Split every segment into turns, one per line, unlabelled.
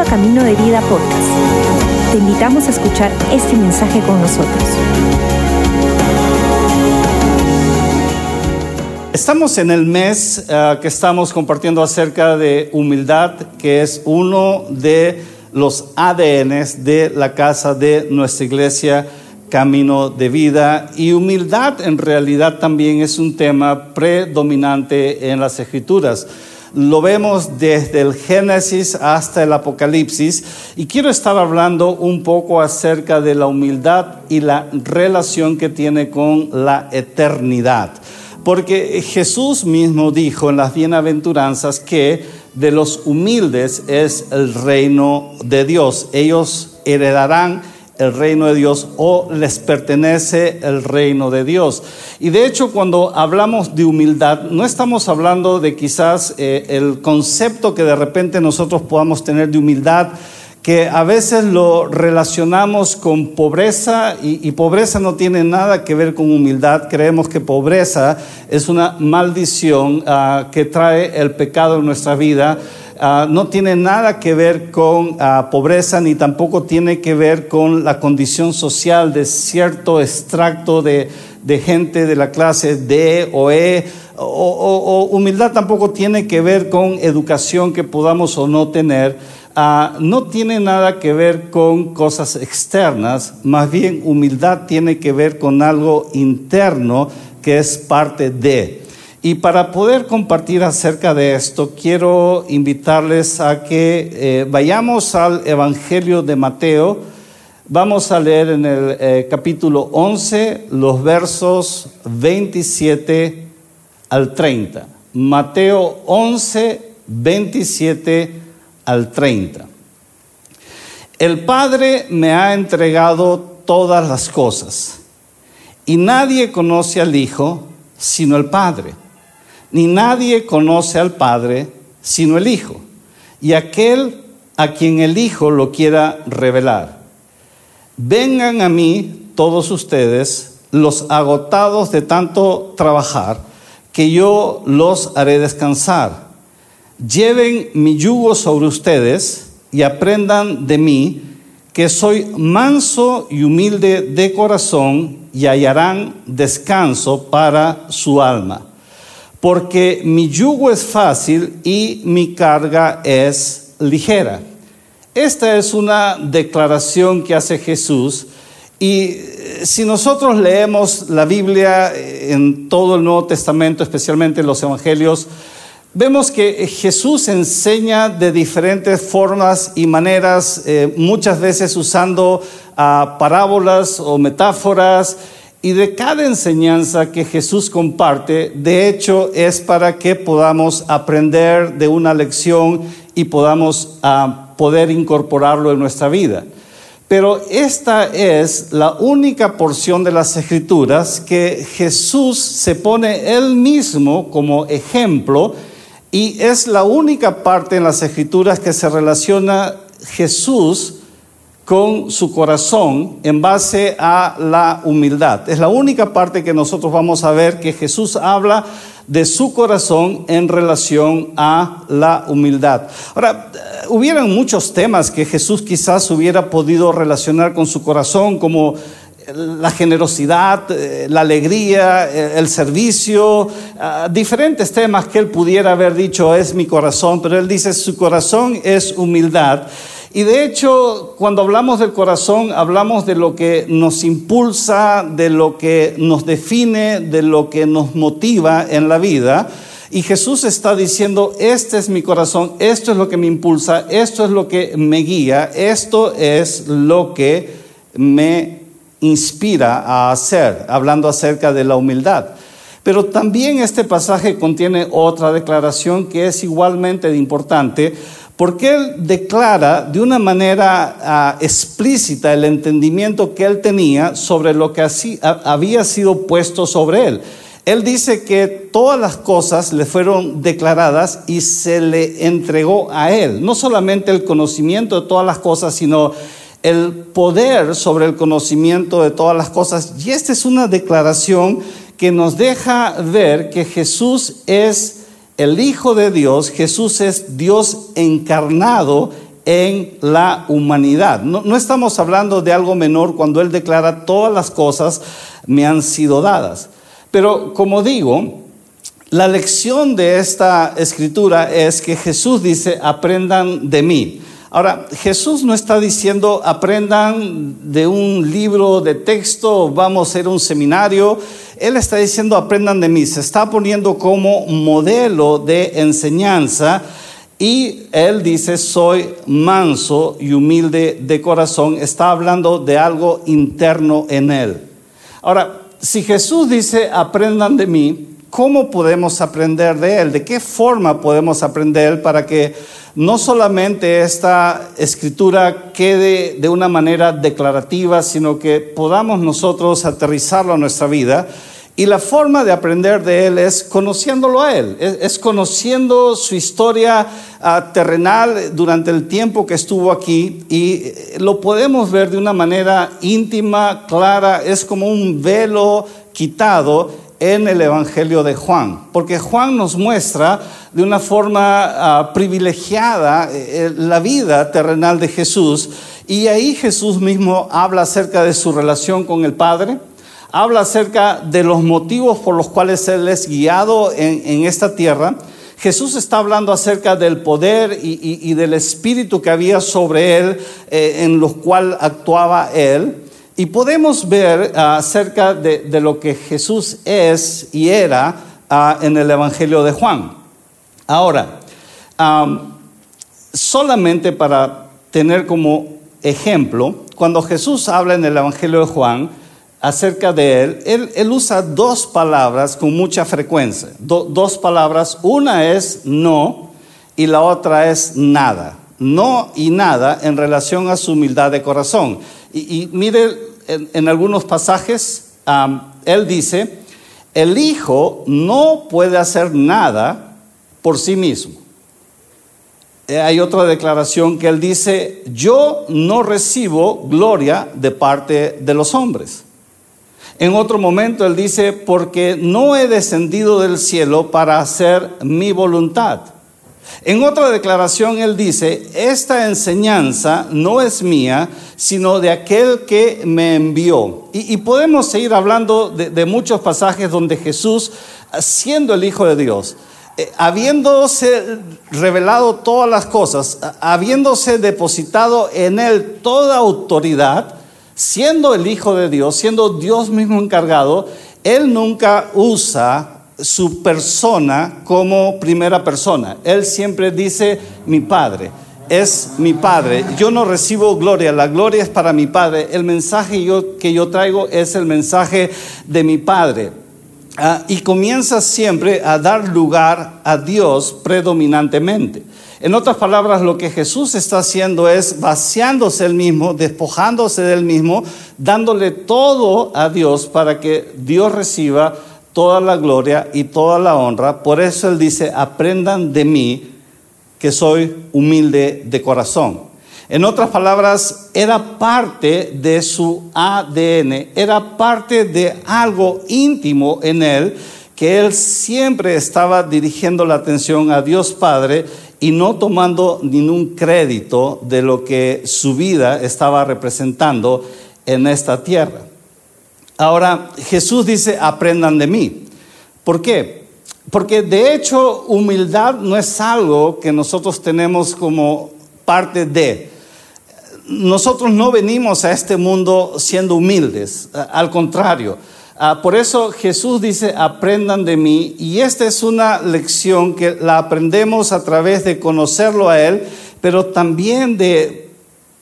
A Camino de Vida Podcast. Te invitamos a escuchar este mensaje con nosotros.
Estamos en el mes uh, que estamos compartiendo acerca de humildad, que es uno de los ADNs de la casa de nuestra iglesia camino de vida y humildad en realidad también es un tema predominante en las escrituras. Lo vemos desde el Génesis hasta el Apocalipsis y quiero estar hablando un poco acerca de la humildad y la relación que tiene con la eternidad. Porque Jesús mismo dijo en las bienaventuranzas que de los humildes es el reino de Dios. Ellos heredarán el reino de Dios o les pertenece el reino de Dios. Y de hecho cuando hablamos de humildad, no estamos hablando de quizás eh, el concepto que de repente nosotros podamos tener de humildad, que a veces lo relacionamos con pobreza y, pobreza no tiene nada que ver con humildad. Creemos que pobreza es una maldición ah, que trae el pecado en nuestra vida. Ah, no tiene nada que ver con ah, pobreza ni tampoco tiene que ver con la condición social de cierto extracto de, gente de la clase D o E. O, humildad tampoco tiene que ver con educación que podamos o no tener. Ah, no tiene nada que ver con cosas externas, más bien humildad tiene que ver con algo interno que es parte de. Y para poder compartir acerca de esto, quiero invitarles a que eh, vayamos al Evangelio de Mateo. Vamos a leer en el eh, capítulo 11 los versos 27 al 30. Mateo 11, 27 al 30. El Padre me ha entregado todas las cosas y nadie conoce al Hijo sino el Padre ni nadie conoce al Padre sino el Hijo, y aquel a quien el Hijo lo quiera revelar. Vengan a mí todos ustedes, los agotados de tanto trabajar, que yo los haré descansar. Lleven mi yugo sobre ustedes y aprendan de mí, que soy manso y humilde de corazón, y hallarán descanso para su alma porque mi yugo es fácil y mi carga es ligera. Esta es una declaración que hace Jesús y eh, si nosotros leemos la Biblia en todo el Nuevo Testamento, especialmente en los Evangelios, vemos que Jesús enseña de diferentes formas y maneras, eh, muchas veces usando ah, parábolas o metáforas, y de cada enseñanza que Jesús comparte, de hecho, es para que podamos aprender de una lección y podamos ah, poder incorporarlo en nuestra vida. Pero esta es la única porción de las escrituras que Jesús se pone él mismo como ejemplo y es la única parte en las escrituras que se relaciona Jesús con su corazón en base a la humildad. Es la única parte que nosotros vamos a ver que Jesús habla de su corazón en relación a la humildad. Ahora, eh, hubieran muchos temas que Jesús quizás hubiera podido relacionar con su corazón, como la generosidad, eh, la alegría, eh, el servicio, ah, diferentes temas que él pudiera haber dicho es mi corazón, pero él dice su corazón es humildad. Y de hecho, cuando hablamos del corazón, hablamos de lo que nos impulsa, de lo que nos define, de lo que nos motiva en la vida. Y Jesús está diciendo, este es mi corazón, esto es lo que me impulsa, esto es lo que me guía, esto es lo que me inspira a hacer, hablando acerca de la humildad. Pero también este pasaje contiene otra declaración que es igualmente importante, porque él declara de una manera ah, explícita el entendimiento que él tenía sobre lo que así, había sido puesto sobre él. Él dice que todas las cosas le fueron declaradas y se le entregó a él. No solamente el conocimiento de todas las cosas, sino el poder sobre el conocimiento de todas las cosas. Y esta es una declaración que nos deja ver que Jesús es el Hijo de Dios, Jesús es Dios encarnado en la humanidad. No, estamos hablando de algo menor cuando Él declara todas las cosas me han sido dadas. Pero como digo, la lección de esta escritura es que Jesús dice, aprendan de mí. Ahora, Jesús no está diciendo aprendan de un libro de texto, vamos a hacer un seminario. Él está diciendo aprendan de mí. Se está poniendo como modelo de enseñanza y él dice soy manso y humilde de corazón. Está hablando de algo interno en él. Ahora, si Jesús dice aprendan de mí, ¿cómo podemos aprender de Él? ¿De qué forma podemos aprender para que no solamente esta escritura quede de una manera declarativa, sino que podamos nosotros aterrizarlo a nuestra vida? Y la forma de aprender de Él es conociéndolo a Él, es, conociendo su historia ah, terrenal durante el tiempo que estuvo aquí y eh, lo podemos ver de una manera íntima, clara, es como un velo quitado en el Evangelio de Juan, porque Juan nos muestra de una forma ah, privilegiada eh, eh, la vida terrenal de Jesús y ahí Jesús mismo habla acerca de su relación con el Padre, habla acerca de los motivos por los cuales Él es guiado en, esta tierra. Jesús está hablando acerca del poder y, del espíritu que había sobre Él, eh, en los cual actuaba Él. Y podemos ver ah, acerca de, lo que Jesús es y era ah, en el Evangelio de Juan. Ahora, solamente para tener como ejemplo, cuando Jesús habla en el Evangelio de Juan acerca de él, él, usa dos palabras con mucha frecuencia. dos palabras, una es no y la otra es nada. No y nada en relación a su humildad de corazón. Y mire en, algunos pasajes, él dice, el Hijo no puede hacer nada por sí mismo. Eh, hay otra declaración que él dice, yo no recibo gloria de parte de los hombres. En otro momento él dice, porque no he descendido del cielo para hacer mi voluntad en otra declaración él dice, esta enseñanza no es mía, sino de aquel que me envió. Y, podemos seguir hablando de, muchos pasajes donde Jesús, siendo el Hijo de Dios, eh, habiéndose revelado todas las cosas, habiéndose depositado en él toda autoridad, siendo el Hijo de Dios, siendo Dios mismo encargado, él nunca usa su persona como primera persona. Él siempre dice mi Padre. Es mi Padre. Yo no recibo gloria, la gloria es para mi Padre. El mensaje que yo traigo es el mensaje de mi Padre. Ah, y comienza siempre a dar lugar a Dios predominantemente. En otras palabras, lo que Jesús está haciendo es vaciándose él mismo, despojándose del mismo, dándole todo a Dios para que Dios reciba toda la gloria y toda la honra. Por eso Él dice, aprendan de mí, que soy humilde de corazón. En otras palabras, era parte de su ADN, era parte de algo íntimo en Él, que Él siempre estaba dirigiendo la atención a Dios Padre y no tomando ningún crédito de lo que su vida estaba representando en esta tierra. Ahora, Jesús dice, aprendan de mí. ¿Por qué? Porque de hecho humildad no es algo que nosotros tenemos como parte de. Nosotros no venimos a este mundo siendo humildes, al contrario. Ah, por eso Jesús dice, aprendan de mí, y esta es una lección que la aprendemos a través de conocerlo a Él, pero también de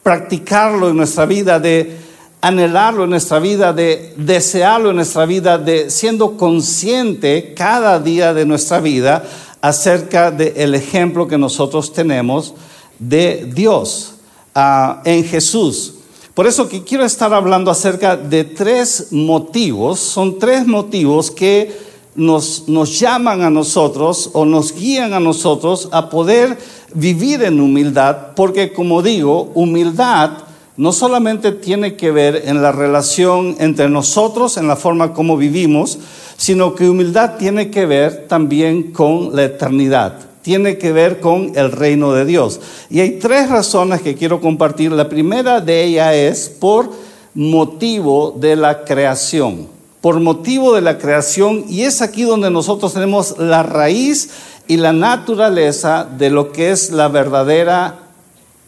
practicarlo en nuestra vida, de anhelarlo en nuestra vida, de desearlo en nuestra vida, de siendo consciente cada día de nuestra vida acerca del ejemplo que nosotros tenemos de Dios ah, en Jesús. Por eso que quiero estar hablando acerca de tres motivos, son tres motivos que nos, nos llaman a nosotros o nos guían a nosotros a poder vivir en humildad, porque como digo, humildad no solamente tiene que ver en la relación entre nosotros, en la forma como vivimos, sino que humildad tiene que ver también con la eternidad, tiene que ver con el reino de Dios. Y hay tres razones que quiero compartir. La primera de ellas es por motivo de la creación. Por motivo de la creación. Y es aquí donde nosotros tenemos la raíz y la naturaleza de lo que es la verdadera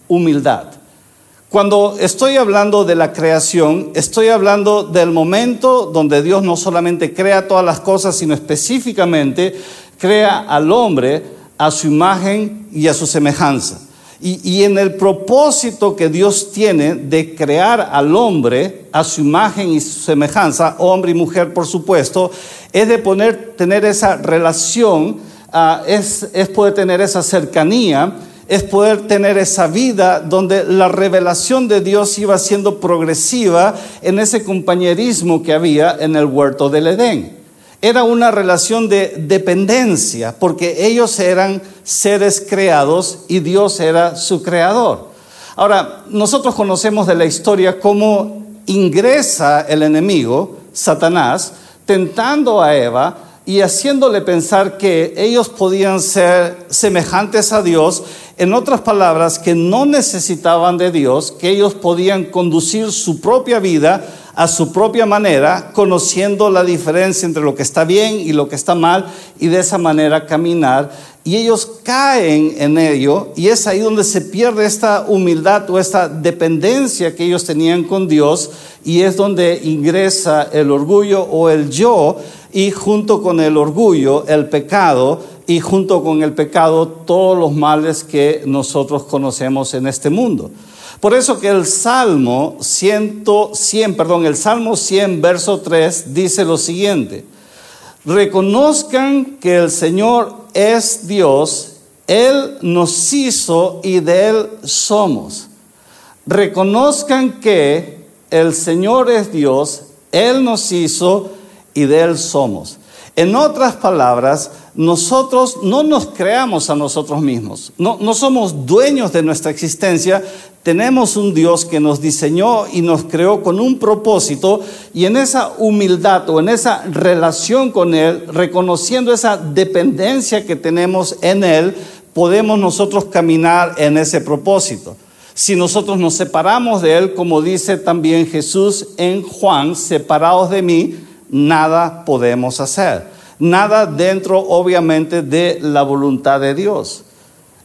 humildad. Cuando estoy hablando de la creación, estoy hablando del momento donde Dios no solamente crea todas las cosas, sino específicamente crea al hombre a su imagen y a su semejanza. Y, en el propósito que Dios tiene de crear al hombre a su imagen y su semejanza, hombre y mujer por supuesto, es de poner, tener esa relación, ah, es, es poder tener esa cercanía, es poder tener esa vida donde la revelación de Dios iba siendo progresiva en ese compañerismo que había en el huerto del Edén. Era una relación de dependencia, porque ellos eran seres creados y Dios era su creador. Ahora, nosotros conocemos de la historia cómo ingresa el enemigo, Satanás, tentando a Eva y haciéndole pensar que ellos podían ser semejantes a Dios, en otras palabras, que no necesitaban de Dios, que ellos podían conducir su propia vida a su propia manera, conociendo la diferencia entre lo que está bien y lo que está mal, y de esa manera caminar. Y ellos caen en ello, y es ahí donde se pierde esta humildad o esta dependencia que ellos tenían con Dios, y es donde ingresa el orgullo o el yo, y junto con el orgullo, el pecado, y junto con el pecado, todos los males que nosotros conocemos en este mundo. Por eso que el Salmo 100, 100, perdón, el Salmo 100, verso 3 dice lo siguiente: Reconozcan que el Señor es Dios, Él nos hizo y de Él somos. Reconozcan que el Señor es Dios, Él nos hizo y de Él somos. En otras palabras, nosotros no nos creamos a nosotros mismos, no, somos dueños de nuestra existencia, tenemos un Dios que nos diseñó y nos creó con un propósito y en esa humildad o en esa relación con Él, reconociendo esa dependencia que tenemos en Él, podemos nosotros caminar en ese propósito. Si nosotros nos separamos de Él, como dice también Jesús en Juan, separados de mí, nada podemos hacer. Nada dentro, obviamente, de la voluntad de Dios.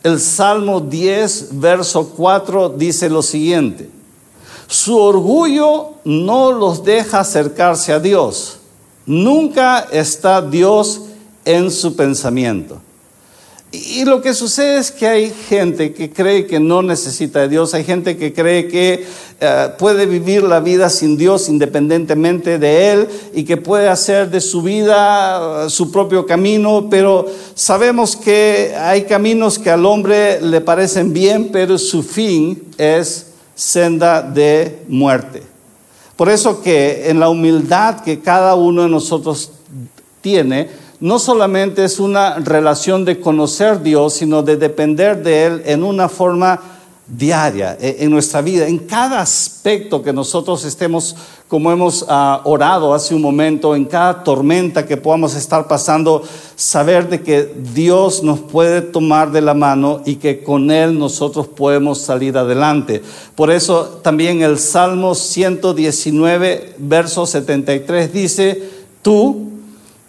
El Salmo 10, verso 4 dice lo siguiente. Su orgullo no los deja acercarse a Dios. Nunca está Dios en su pensamiento. Y lo que sucede es que hay gente que cree que no necesita de Dios, hay gente que cree que eh, puede vivir la vida sin Dios independientemente de Él y que puede hacer de su vida eh, su propio camino, pero sabemos que hay caminos que al hombre le parecen bien, pero su fin es senda de muerte. Por eso que en la humildad que cada uno de nosotros tiene, no solamente es una relación de conocer Dios, sino de depender de Él en una forma diaria, e, en nuestra vida, en cada aspecto que nosotros estemos, como hemos ah, orado hace un momento, en cada tormenta que podamos estar pasando, saber de que Dios nos puede tomar de la mano y que con Él nosotros podemos salir adelante. Por eso también el Salmo 119, verso 73 dice, tú,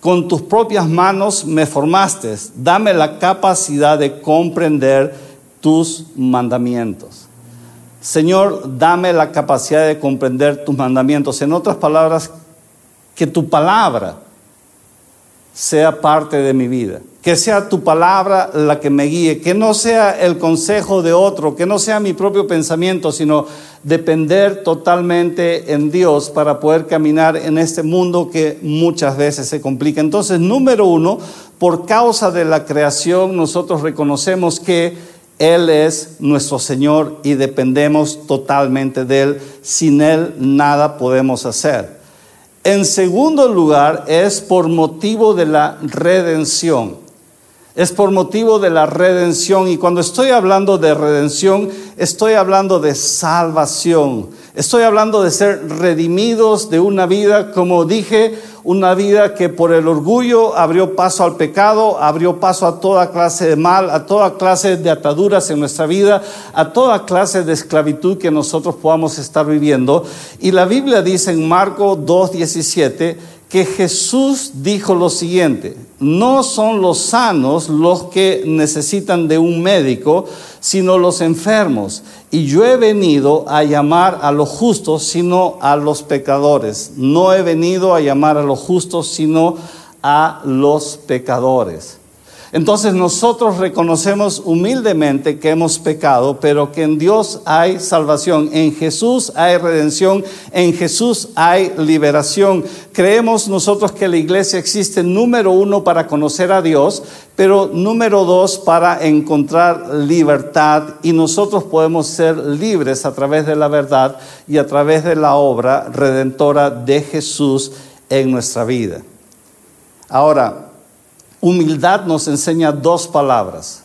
con tus propias manos me formaste, dame la capacidad de comprender tus mandamientos. Señor, dame la capacidad de comprender tus mandamientos. En otras palabras, que tu palabra sea parte de mi vida que sea tu palabra la que me guíe, que no sea el consejo de otro, que no sea mi propio pensamiento, sino depender totalmente en Dios para poder caminar en este mundo que muchas veces se complica. Entonces, número uno, por causa de la creación, nosotros reconocemos que Él es nuestro Señor y dependemos totalmente de Él. Sin Él nada podemos hacer. En segundo lugar, es por motivo de la redención es por motivo de la redención. Y cuando estoy hablando de redención, estoy hablando de salvación. Estoy hablando de ser redimidos de una vida, como dije, una vida que por el orgullo abrió paso al pecado, abrió paso a toda clase de mal, a toda clase de ataduras en nuestra vida, a toda clase de esclavitud que nosotros podamos estar viviendo. Y la Biblia dice en Marco 2.17 que Jesús dijo lo siguiente, no son los sanos los que necesitan de un médico, sino los enfermos. Y yo he venido a llamar a los justos, sino a los pecadores. No he venido a llamar a los justos, sino a los pecadores. Entonces nosotros reconocemos humildemente que hemos pecado, pero que en Dios hay salvación, en Jesús hay redención, en Jesús hay liberación. Creemos nosotros que la iglesia existe número uno para conocer a Dios, pero número dos para encontrar libertad y nosotros podemos ser libres a través de la verdad y a través de la obra redentora de Jesús en nuestra vida. Ahora, Humildad nos enseña dos palabras,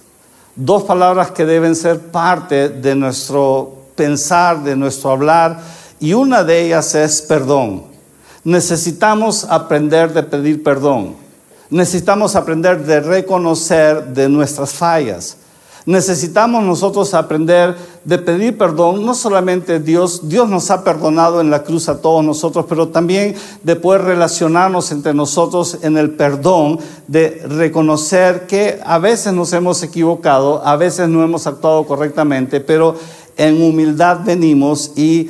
dos palabras que deben ser parte de nuestro pensar, de nuestro hablar, y una de ellas es perdón. Necesitamos aprender de pedir perdón. Necesitamos aprender de reconocer de nuestras fallas. Necesitamos nosotros aprender de pedir perdón, no solamente Dios, Dios nos ha perdonado en la cruz a todos nosotros, pero también de poder relacionarnos entre nosotros en el perdón, de reconocer que a veces nos hemos equivocado, a veces no hemos actuado correctamente, pero en humildad venimos y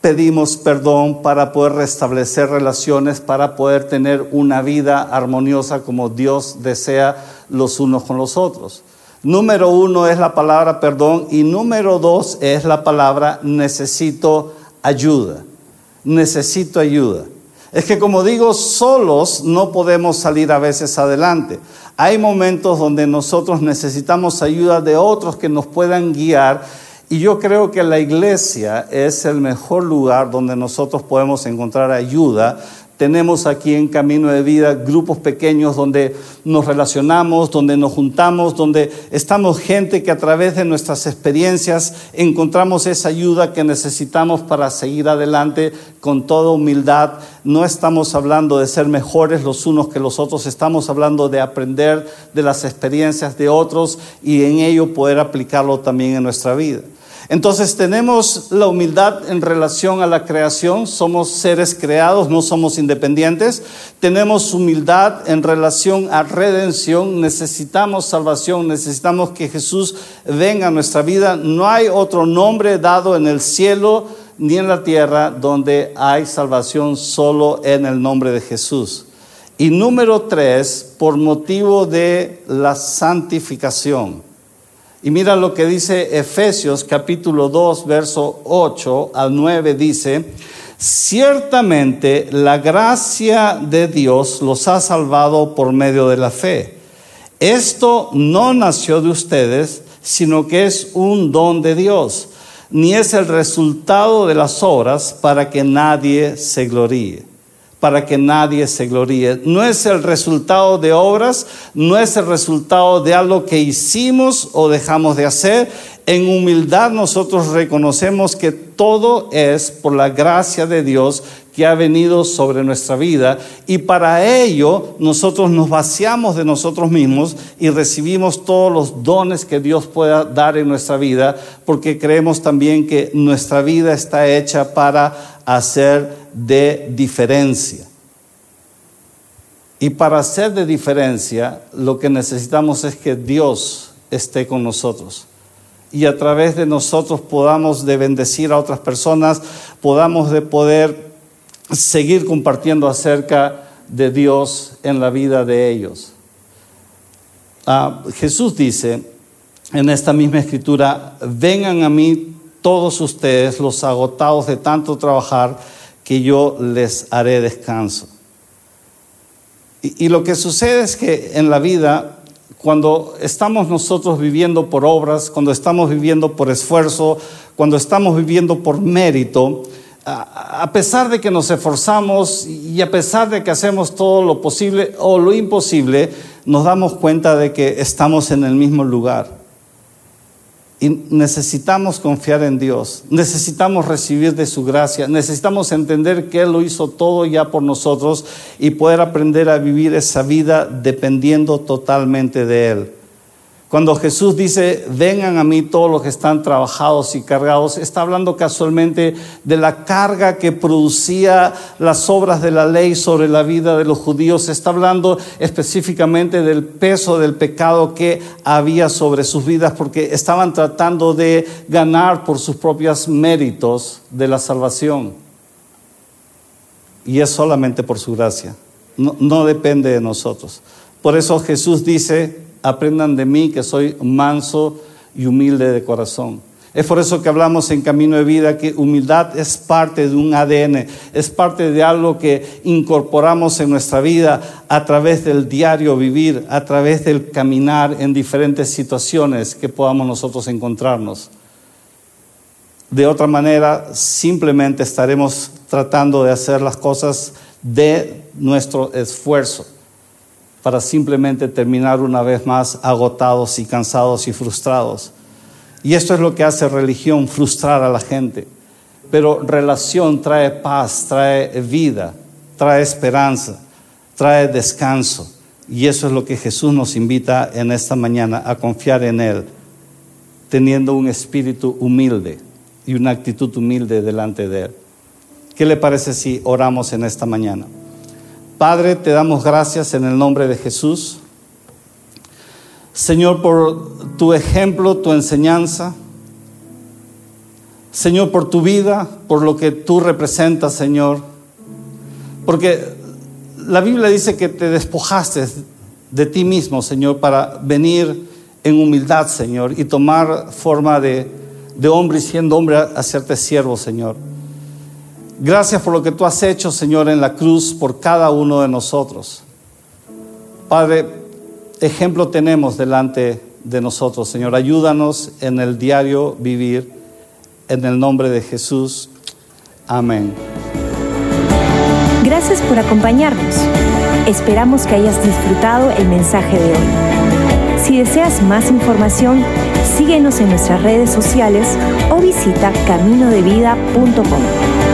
pedimos perdón para poder restablecer relaciones, para poder tener una vida armoniosa como Dios desea los unos con los otros. Número uno es la palabra perdón y número dos es la palabra necesito ayuda. Necesito ayuda. Es que como digo, solos no podemos salir a veces adelante. Hay momentos donde nosotros necesitamos ayuda de otros que nos puedan guiar y yo creo que la iglesia es el mejor lugar donde nosotros podemos encontrar ayuda tenemos aquí en Camino de Vida grupos pequeños donde nos relacionamos, donde nos juntamos, donde estamos gente que a través de nuestras experiencias encontramos esa ayuda que necesitamos para seguir adelante con toda humildad. No estamos hablando de ser mejores los unos que los otros, estamos hablando de aprender de las experiencias de otros y en ello poder aplicarlo también en nuestra vida. Entonces tenemos la humildad en relación a la creación, somos seres creados, no somos independientes. Tenemos humildad en relación a redención, necesitamos salvación, necesitamos que Jesús venga a nuestra vida. No hay otro nombre dado en el cielo ni en la tierra donde hay salvación solo en el nombre de Jesús. Y número tres, por motivo de la santificación. Y mira lo que dice Efesios capítulo 2, verso 8 al 9, dice, ciertamente la gracia de Dios los ha salvado por medio de la fe. Esto no nació de ustedes, sino que es un don de Dios, ni es el resultado de las obras para que nadie se gloríe para que nadie se gloríe. No es el resultado de obras, no es el resultado de algo que hicimos o dejamos de hacer. En humildad nosotros reconocemos que todo es por la gracia de Dios que ha venido sobre nuestra vida y para ello nosotros nos vaciamos de nosotros mismos y recibimos todos los dones que Dios pueda dar en nuestra vida porque creemos también que nuestra vida está hecha para hacer de diferencia. Y para hacer de diferencia, lo que necesitamos es que Dios esté con nosotros. Y a través de nosotros podamos de bendecir a otras personas, podamos de poder seguir compartiendo acerca de Dios en la vida de ellos. Ah, Jesús dice en esta misma escritura, vengan a mí todos ustedes, los agotados de tanto trabajar, que yo les haré descanso. Y, lo que sucede es que en la vida, cuando estamos nosotros viviendo por obras, cuando estamos viviendo por esfuerzo, cuando estamos viviendo por mérito, a pesar de que nos esforzamos y a pesar de que hacemos todo lo posible o lo imposible, nos damos cuenta de que estamos en el mismo lugar. Y necesitamos confiar en Dios, necesitamos recibir de su gracia, necesitamos entender que Él lo hizo todo ya por nosotros y poder aprender a vivir esa vida dependiendo totalmente de Él. Cuando Jesús dice, vengan a mí todos los que están trabajados y cargados, está hablando casualmente de la carga que producía las obras de la ley sobre la vida de los judíos. Está hablando específicamente del peso del pecado que había sobre sus vidas porque estaban tratando de ganar por sus propios méritos de la salvación. Y es solamente por su gracia. No, depende de nosotros. Por eso Jesús dice, aprendan de mí que soy manso y humilde de corazón. Es por eso que hablamos en Camino de Vida que humildad es parte de un ADN, es parte de algo que incorporamos en nuestra vida a través del diario vivir, a través del caminar en diferentes situaciones que podamos nosotros encontrarnos. De otra manera, simplemente estaremos tratando de hacer las cosas de nuestro esfuerzo para simplemente terminar una vez más agotados y cansados y frustrados. Y esto es lo que hace religión, frustrar a la gente. Pero relación trae paz, trae vida, trae esperanza, trae descanso. Y eso es lo que Jesús nos invita en esta mañana, a confiar en Él, teniendo un espíritu humilde y una actitud humilde delante de Él. ¿Qué le parece si oramos en esta mañana? Padre, te damos gracias en el nombre de Jesús. Señor, por tu ejemplo, tu enseñanza. Señor, por tu vida, por lo que tú representas, Señor. Porque la Biblia dice que te despojaste de ti mismo, Señor, para venir en humildad, Señor, y tomar forma de, de hombre y siendo hombre, hacerte siervo, Señor. Gracias por lo que tú has hecho, Señor, en la cruz por cada uno de nosotros. Padre, ejemplo tenemos delante de nosotros, Señor. Ayúdanos en el diario vivir. En el nombre de Jesús. Amén.
Gracias por acompañarnos. Esperamos que hayas disfrutado el mensaje de hoy. Si deseas más información, síguenos en nuestras redes sociales o visita caminodevida.com.